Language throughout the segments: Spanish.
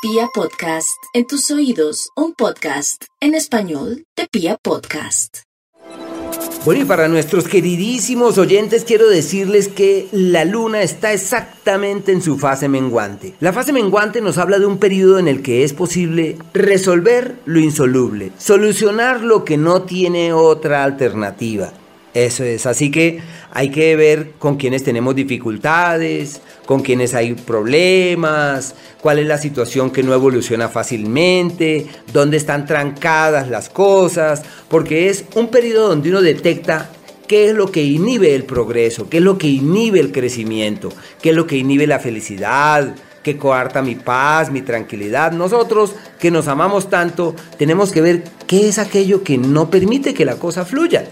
Pia Podcast, en tus oídos, un podcast en español de Pia Podcast. Bueno, y para nuestros queridísimos oyentes quiero decirles que la luna está exactamente en su fase menguante. La fase menguante nos habla de un periodo en el que es posible resolver lo insoluble, solucionar lo que no tiene otra alternativa. Eso es, así que hay que ver con quienes tenemos dificultades, con quienes hay problemas, cuál es la situación que no evoluciona fácilmente, dónde están trancadas las cosas, porque es un periodo donde uno detecta qué es lo que inhibe el progreso, qué es lo que inhibe el crecimiento, qué es lo que inhibe la felicidad, que coarta mi paz, mi tranquilidad. Nosotros que nos amamos tanto, tenemos que ver qué es aquello que no permite que la cosa fluya.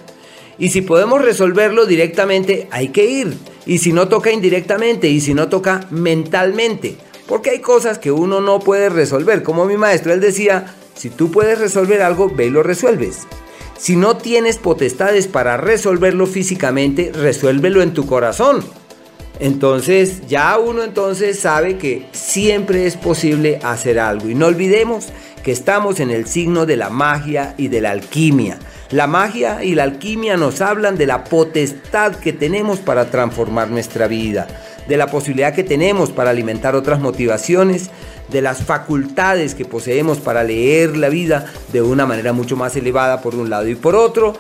Y si podemos resolverlo directamente, hay que ir. Y si no toca indirectamente, y si no toca mentalmente. Porque hay cosas que uno no puede resolver. Como mi maestro, él decía, si tú puedes resolver algo, ve y lo resuelves. Si no tienes potestades para resolverlo físicamente, resuélvelo en tu corazón. Entonces ya uno entonces sabe que siempre es posible hacer algo. Y no olvidemos que estamos en el signo de la magia y de la alquimia. La magia y la alquimia nos hablan de la potestad que tenemos para transformar nuestra vida, de la posibilidad que tenemos para alimentar otras motivaciones, de las facultades que poseemos para leer la vida de una manera mucho más elevada por un lado y por otro,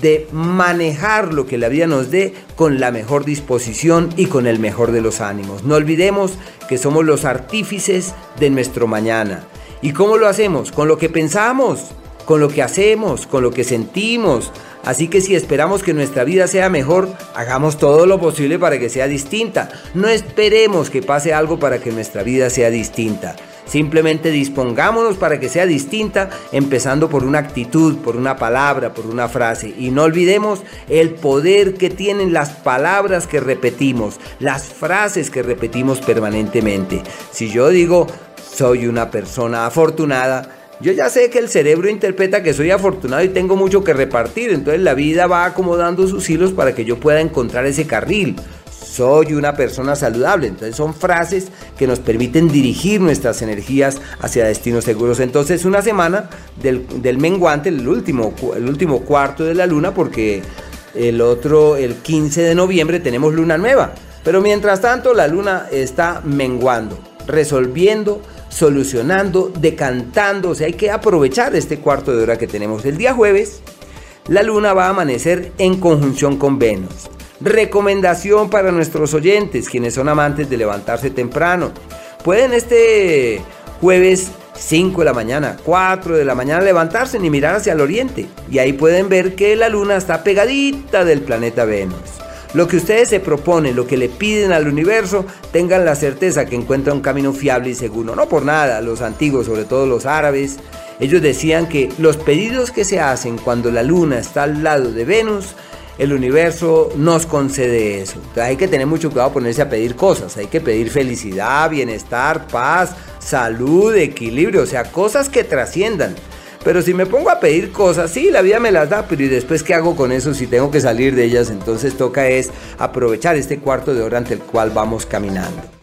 de manejar lo que la vida nos dé con la mejor disposición y con el mejor de los ánimos. No olvidemos que somos los artífices de nuestro mañana. ¿Y cómo lo hacemos? Con lo que pensamos, con lo que hacemos, con lo que sentimos. Así que si esperamos que nuestra vida sea mejor, hagamos todo lo posible para que sea distinta. No esperemos que pase algo para que nuestra vida sea distinta. Simplemente dispongámonos para que sea distinta, empezando por una actitud, por una palabra, por una frase. Y no olvidemos el poder que tienen las palabras que repetimos, las frases que repetimos permanentemente. Si yo digo, soy una persona afortunada, yo ya sé que el cerebro interpreta que soy afortunado y tengo mucho que repartir, entonces la vida va acomodando sus hilos para que yo pueda encontrar ese carril. Soy una persona saludable, entonces son frases que nos permiten dirigir nuestras energías hacia destinos seguros. Entonces una semana del, menguante, el último, el último cuarto de la luna, porque el otro, el 15 de noviembre, tenemos luna nueva. Pero mientras tanto la luna está menguando, resolviendo solucionando, decantando, o sea, hay que aprovechar este cuarto de hora que tenemos. El día jueves, la luna va a amanecer en conjunción con Venus. Recomendación para nuestros oyentes, quienes son amantes de levantarse temprano. Pueden este jueves 5 de la mañana, 4 de la mañana levantarse y mirar hacia el oriente. Y ahí pueden ver que la luna está pegadita del planeta Venus. Lo que ustedes se proponen, lo que le piden al universo, tengan la certeza que encuentran un camino fiable y seguro. No por nada, los antiguos, sobre todo los árabes, ellos decían que los pedidos que se hacen cuando la luna está al lado de Venus, el universo nos concede eso. hay que tener mucho cuidado ponerse a pedir cosas. Hay que pedir felicidad, bienestar, paz, salud, equilibrio, o sea, cosas que trasciendan. Pero si me pongo a pedir cosas, sí, la vida me las da, pero ¿y después qué hago con eso si tengo que salir de ellas? Entonces toca es aprovechar este cuarto de hora ante el cual vamos caminando.